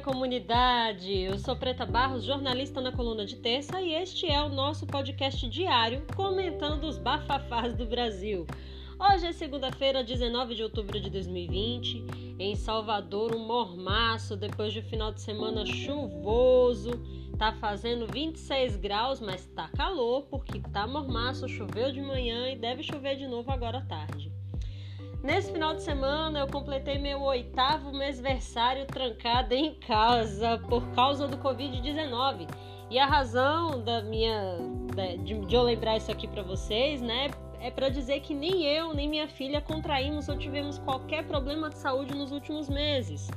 comunidade! Eu sou Preta Barros, jornalista na coluna de terça, e este é o nosso podcast diário comentando os bafafás do Brasil. Hoje é segunda-feira, 19 de outubro de 2020. Em Salvador, um mormaço depois de um final de semana chuvoso. Tá fazendo 26 graus, mas tá calor porque tá mormaço, choveu de manhã e deve chover de novo agora à tarde. Nesse final de semana eu completei meu oitavo mêsversário trancado em casa por causa do Covid-19. E a razão da minha de, de eu lembrar isso aqui para vocês, né, é para dizer que nem eu nem minha filha contraímos ou tivemos qualquer problema de saúde nos últimos meses,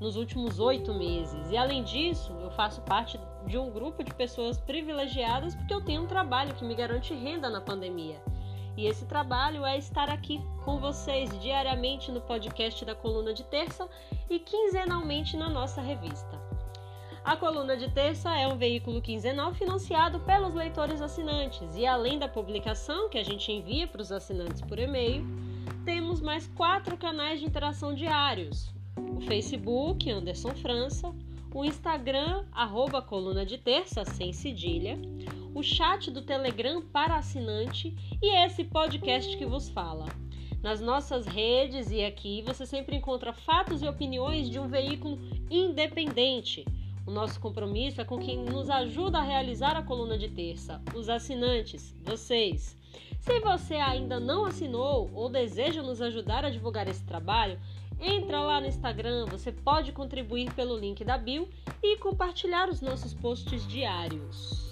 nos últimos oito meses. E além disso, eu faço parte de um grupo de pessoas privilegiadas porque eu tenho um trabalho que me garante renda na pandemia. E esse trabalho é estar aqui com vocês diariamente no podcast da Coluna de Terça e quinzenalmente na nossa revista. A Coluna de Terça é um veículo quinzenal financiado pelos leitores assinantes e, além da publicação que a gente envia para os assinantes por e-mail, temos mais quatro canais de interação diários: o Facebook, Anderson França, o Instagram, arroba Coluna de Terça, sem cedilha, o chat do Telegram para assinante e esse podcast que vos fala. Nas nossas redes e aqui você sempre encontra fatos e opiniões de um veículo independente. O nosso compromisso é com quem nos ajuda a realizar a coluna de terça, os assinantes, vocês. Se você ainda não assinou ou deseja nos ajudar a divulgar esse trabalho, entra lá no Instagram, você pode contribuir pelo link da bio e compartilhar os nossos posts diários.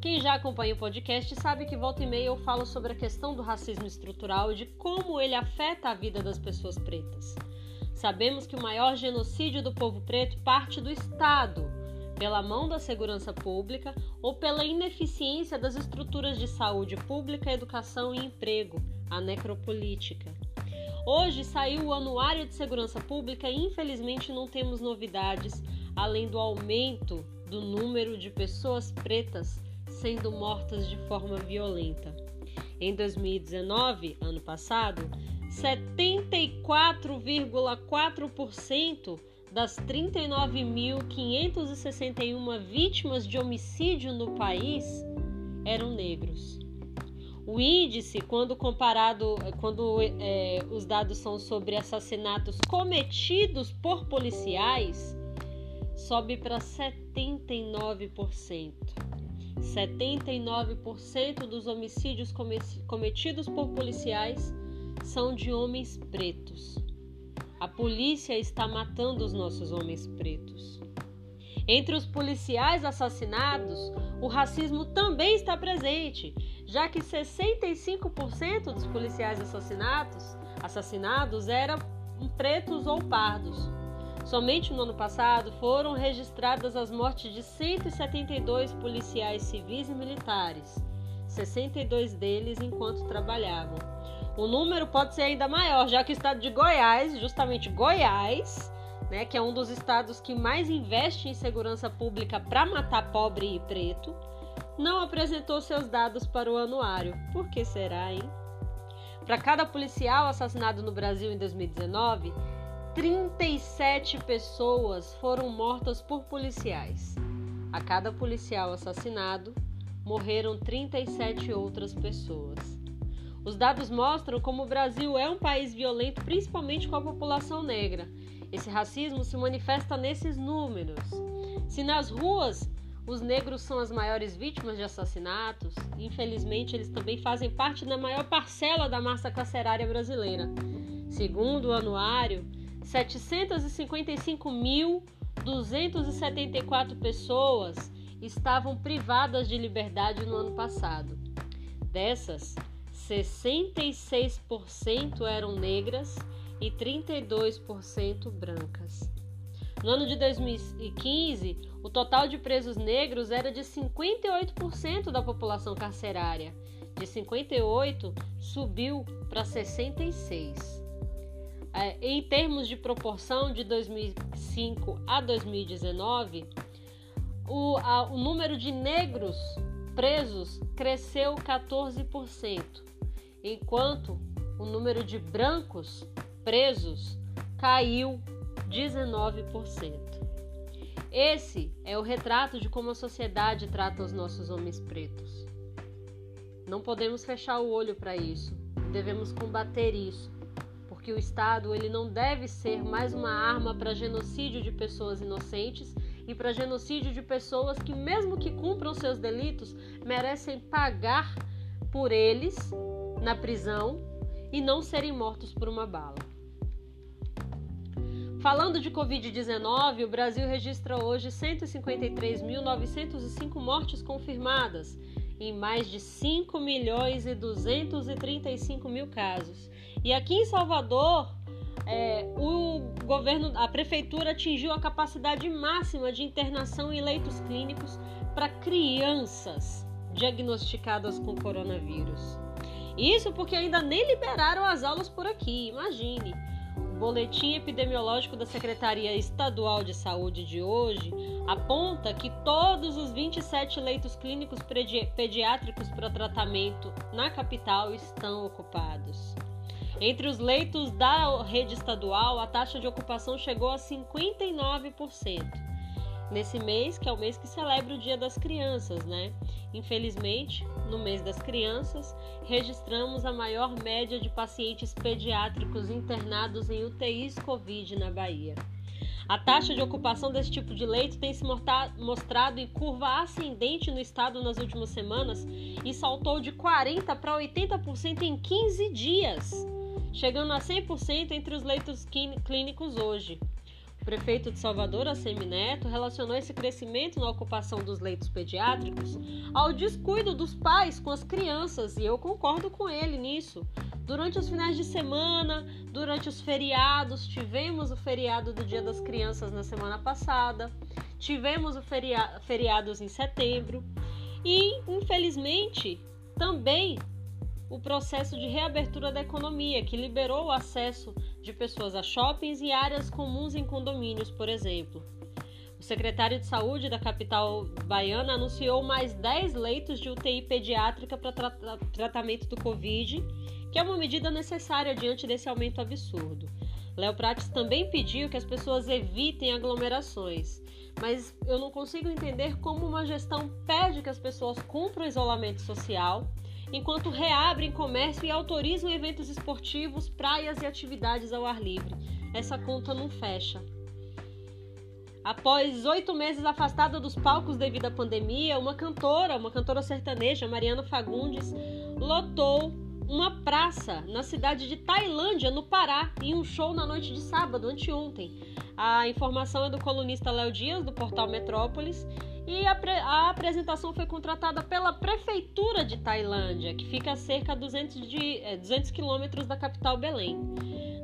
Quem já acompanha o podcast sabe que volta e meia eu falo sobre a questão do racismo estrutural e de como ele afeta a vida das pessoas pretas. Sabemos que o maior genocídio do povo preto parte do Estado, pela mão da segurança pública ou pela ineficiência das estruturas de saúde pública, educação e emprego, a necropolítica. Hoje saiu o Anuário de Segurança Pública e infelizmente não temos novidades além do aumento do número de pessoas pretas sendo mortas de forma violenta. Em 2019, ano passado, 74,4% das 39.561 vítimas de homicídio no país eram negros. O índice, quando comparado, quando é, os dados são sobre assassinatos cometidos por policiais, sobe para 79%. 79% dos homicídios cometidos por policiais são de homens pretos. A polícia está matando os nossos homens pretos. Entre os policiais assassinados, o racismo também está presente, já que 65% dos policiais assassinados, assassinados eram pretos ou pardos. Somente no ano passado foram registradas as mortes de 172 policiais civis e militares, 62 deles enquanto trabalhavam. O número pode ser ainda maior, já que o estado de Goiás, justamente Goiás, né, que é um dos estados que mais investe em segurança pública para matar pobre e preto, não apresentou seus dados para o anuário. Por que será, hein? Para cada policial assassinado no Brasil em 2019, 37 pessoas foram mortas por policiais. A cada policial assassinado, morreram 37 outras pessoas. Os dados mostram como o Brasil é um país violento, principalmente com a população negra. Esse racismo se manifesta nesses números. Se nas ruas os negros são as maiores vítimas de assassinatos, infelizmente eles também fazem parte da maior parcela da massa carcerária brasileira. Segundo o anuário, 755.274 pessoas estavam privadas de liberdade no ano passado. Dessas, 66% eram negras e 32% brancas. No ano de 2015, o total de presos negros era de 58% da população carcerária. De 58 subiu para 66. É, em termos de proporção de 2005 a 2019, o, a, o número de negros presos cresceu 14%, enquanto o número de brancos presos caiu 19%. Esse é o retrato de como a sociedade trata os nossos homens pretos. Não podemos fechar o olho para isso. Devemos combater isso, porque o Estado ele não deve ser mais uma arma para genocídio de pessoas inocentes e para genocídio de pessoas que, mesmo que cumpram seus delitos, merecem pagar por eles na prisão e não serem mortos por uma bala. Falando de Covid-19, o Brasil registra hoje 153.905 mortes confirmadas em mais de 5 milhões e 235 mil casos. E aqui em Salvador, é, o governo, a prefeitura atingiu a capacidade máxima de internação em leitos clínicos para crianças diagnosticadas com coronavírus. Isso porque ainda nem liberaram as aulas por aqui, imagine. O boletim epidemiológico da Secretaria Estadual de Saúde de hoje aponta que todos os 27 leitos clínicos pediátricos para tratamento na capital estão ocupados. Entre os leitos da rede estadual, a taxa de ocupação chegou a 59% nesse mês, que é o mês que celebra o Dia das Crianças, né? Infelizmente, no mês das crianças, registramos a maior média de pacientes pediátricos internados em UTIs Covid na Bahia. A taxa de ocupação desse tipo de leito tem se mostrado em curva ascendente no estado nas últimas semanas e saltou de 40% para 80% em 15 dias, chegando a 100% entre os leitos clínicos hoje prefeito de Salvador, Assemineto, relacionou esse crescimento na ocupação dos leitos pediátricos ao descuido dos pais com as crianças, e eu concordo com ele nisso. Durante os finais de semana, durante os feriados, tivemos o feriado do Dia das Crianças na semana passada, tivemos o feria feriados em setembro, e infelizmente também o processo de reabertura da economia, que liberou o acesso de pessoas a shoppings e áreas comuns em condomínios, por exemplo. O secretário de Saúde da capital baiana anunciou mais 10 leitos de UTI pediátrica para tra tratamento do Covid, que é uma medida necessária diante desse aumento absurdo. Léo Prates também pediu que as pessoas evitem aglomerações, mas eu não consigo entender como uma gestão pede que as pessoas cumpram isolamento social enquanto reabrem comércio e autorizam eventos esportivos, praias e atividades ao ar livre. Essa conta não fecha. Após oito meses afastada dos palcos devido à pandemia, uma cantora, uma cantora sertaneja, Mariana Fagundes, lotou uma praça na cidade de Tailândia, no Pará, em um show na noite de sábado, anteontem. A informação é do colunista Léo Dias, do portal Metrópolis, e a, a, apresentação foi contratada pela Prefeitura de Tailândia, que fica a cerca de 200, de, é, 200 quilômetros da capital Belém.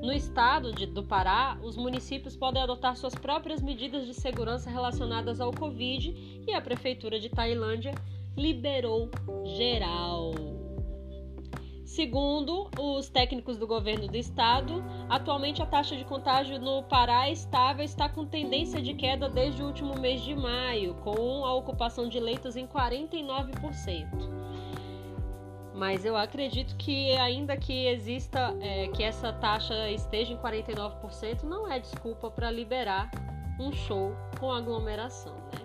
No estado de, do Pará, os municípios podem adotar suas próprias medidas de segurança relacionadas ao Covid e a Prefeitura de Tailândia liberou geral. Segundo os técnicos do governo do estado, atualmente a taxa de contágio no Pará é estável está com tendência de queda desde o último mês de maio, com a ocupação de leitos em 49%. Mas eu acredito que ainda que exista, é, que essa taxa esteja em 49%, não é desculpa para liberar um show com aglomeração, né?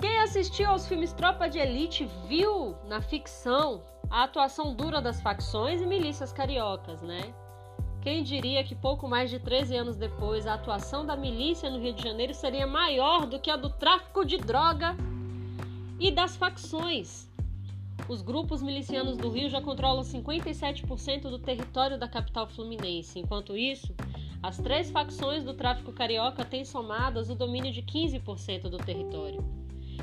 Quem assistiu aos filmes Tropa de Elite viu na ficção a atuação dura das facções e milícias cariocas, né? Quem diria que pouco mais de 13 anos depois a atuação da milícia no Rio de Janeiro seria maior do que a do tráfico de droga e das facções? Os grupos milicianos do Rio já controlam 57% do território da capital fluminense. Enquanto isso, as três facções do tráfico carioca têm somadas o domínio de 15% do território.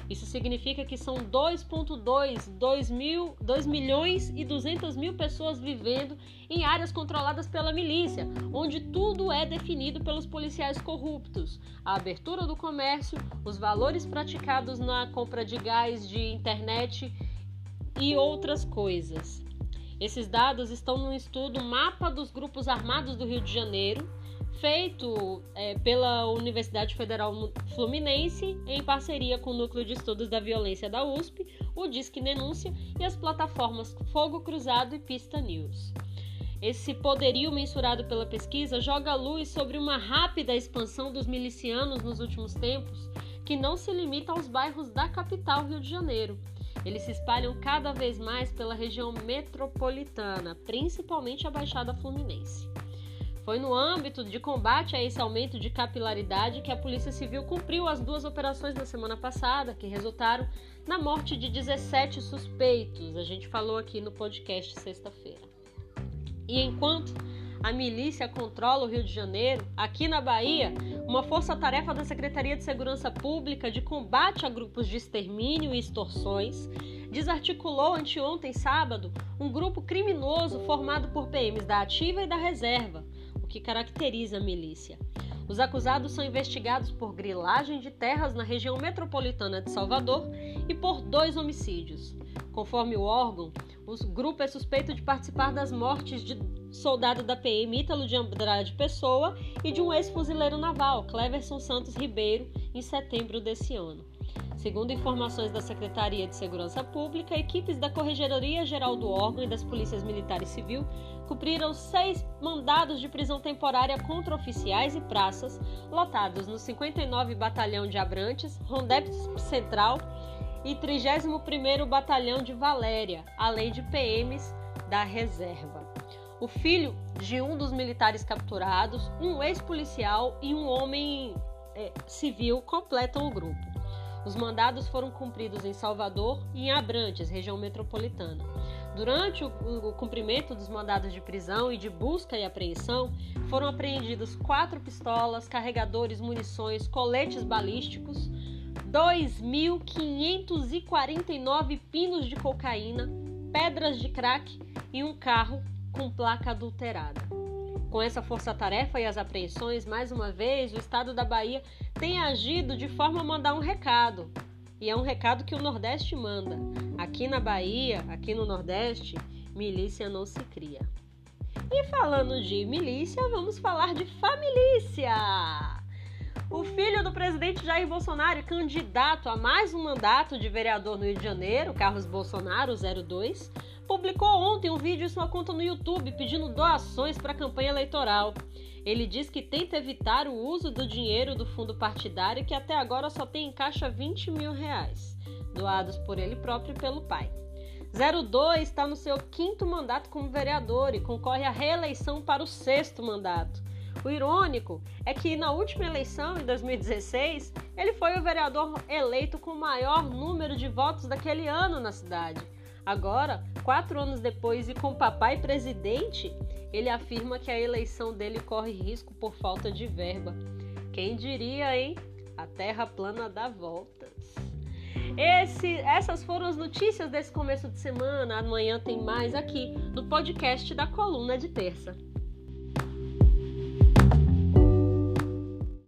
Isso significa que são 2,2 2, mil, 2 milhões e 200 mil pessoas vivendo em áreas controladas pela milícia, onde tudo é definido pelos policiais corruptos. A abertura do comércio, os valores praticados na compra de gás, de internet e outras coisas. Esses dados estão no estudo Mapa dos Grupos Armados do Rio de Janeiro, feito é, pela Universidade Federal Fluminense em parceria com o Núcleo de Estudos da Violência da USP, o Disque Denúncia e as plataformas Fogo Cruzado e Pista News. Esse poderio mensurado pela pesquisa joga luz sobre uma rápida expansão dos milicianos nos últimos tempos, que não se limita aos bairros da capital Rio de Janeiro. Eles se espalham cada vez mais pela região metropolitana, principalmente a Baixada Fluminense. Foi no âmbito de combate a esse aumento de capilaridade que a Polícia Civil cumpriu as duas operações na semana passada, que resultaram na morte de 17 suspeitos. A gente falou aqui no podcast sexta-feira. E enquanto a milícia controla o Rio de Janeiro, aqui na Bahia, uma força-tarefa da Secretaria de Segurança Pública de combate a grupos de extermínio e extorsões desarticulou anteontem, sábado, um grupo criminoso formado por PMs da Ativa e da Reserva, o que caracteriza a milícia. Os acusados são investigados por grilagem de terras na região metropolitana de Salvador e por dois homicídios. Conforme o órgão, o grupo é suspeito de participar das mortes de soldado da PM Ítalo de Andrade Pessoa e de um ex-fuzileiro naval, Cleverson Santos Ribeiro, em setembro desse ano. Segundo informações da Secretaria de Segurança Pública, equipes da Corregedoria Geral do órgão e das Polícias Militar e Civil cumpriram seis mandados de prisão temporária contra oficiais e praças lotados no 59 Batalhão de Abrantes, Rondep Central e 31º Batalhão de Valéria, além de PMs da reserva. O filho de um dos militares capturados, um ex-policial e um homem é, civil completam o grupo. Os mandados foram cumpridos em Salvador e em Abrantes, região metropolitana. Durante o, cumprimento dos mandados de prisão e de busca e apreensão, foram apreendidos quatro pistolas, carregadores, munições, coletes balísticos, 2.549 pinos de cocaína, pedras de crack e um carro com placa adulterada. Com essa força-tarefa e as apreensões, mais uma vez, o estado da Bahia tem agido de forma a mandar um recado. E é um recado que o Nordeste manda. Aqui na Bahia, aqui no Nordeste, milícia não se cria. E falando de milícia, vamos falar de família. O filho do presidente Jair Bolsonaro, candidato a mais um mandato de vereador no Rio de Janeiro, Carlos Bolsonaro 02, publicou ontem um vídeo em sua conta no YouTube pedindo doações para a campanha eleitoral. Ele diz que tenta evitar o uso do dinheiro do fundo partidário que até agora só tem em caixa 20 mil reais, doados por ele próprio e pelo pai. 02 está no seu quinto mandato como vereador e concorre à reeleição para o sexto mandato. O irônico é que na última eleição, em 2016, ele foi o vereador eleito com o maior número de votos daquele ano na cidade. Agora, quatro anos depois e com papai presidente, ele afirma que a eleição dele corre risco por falta de verba. Quem diria, hein? A terra plana dá voltas. Esse, essas foram as notícias desse começo de semana. Amanhã tem mais aqui no podcast da Coluna de Terça.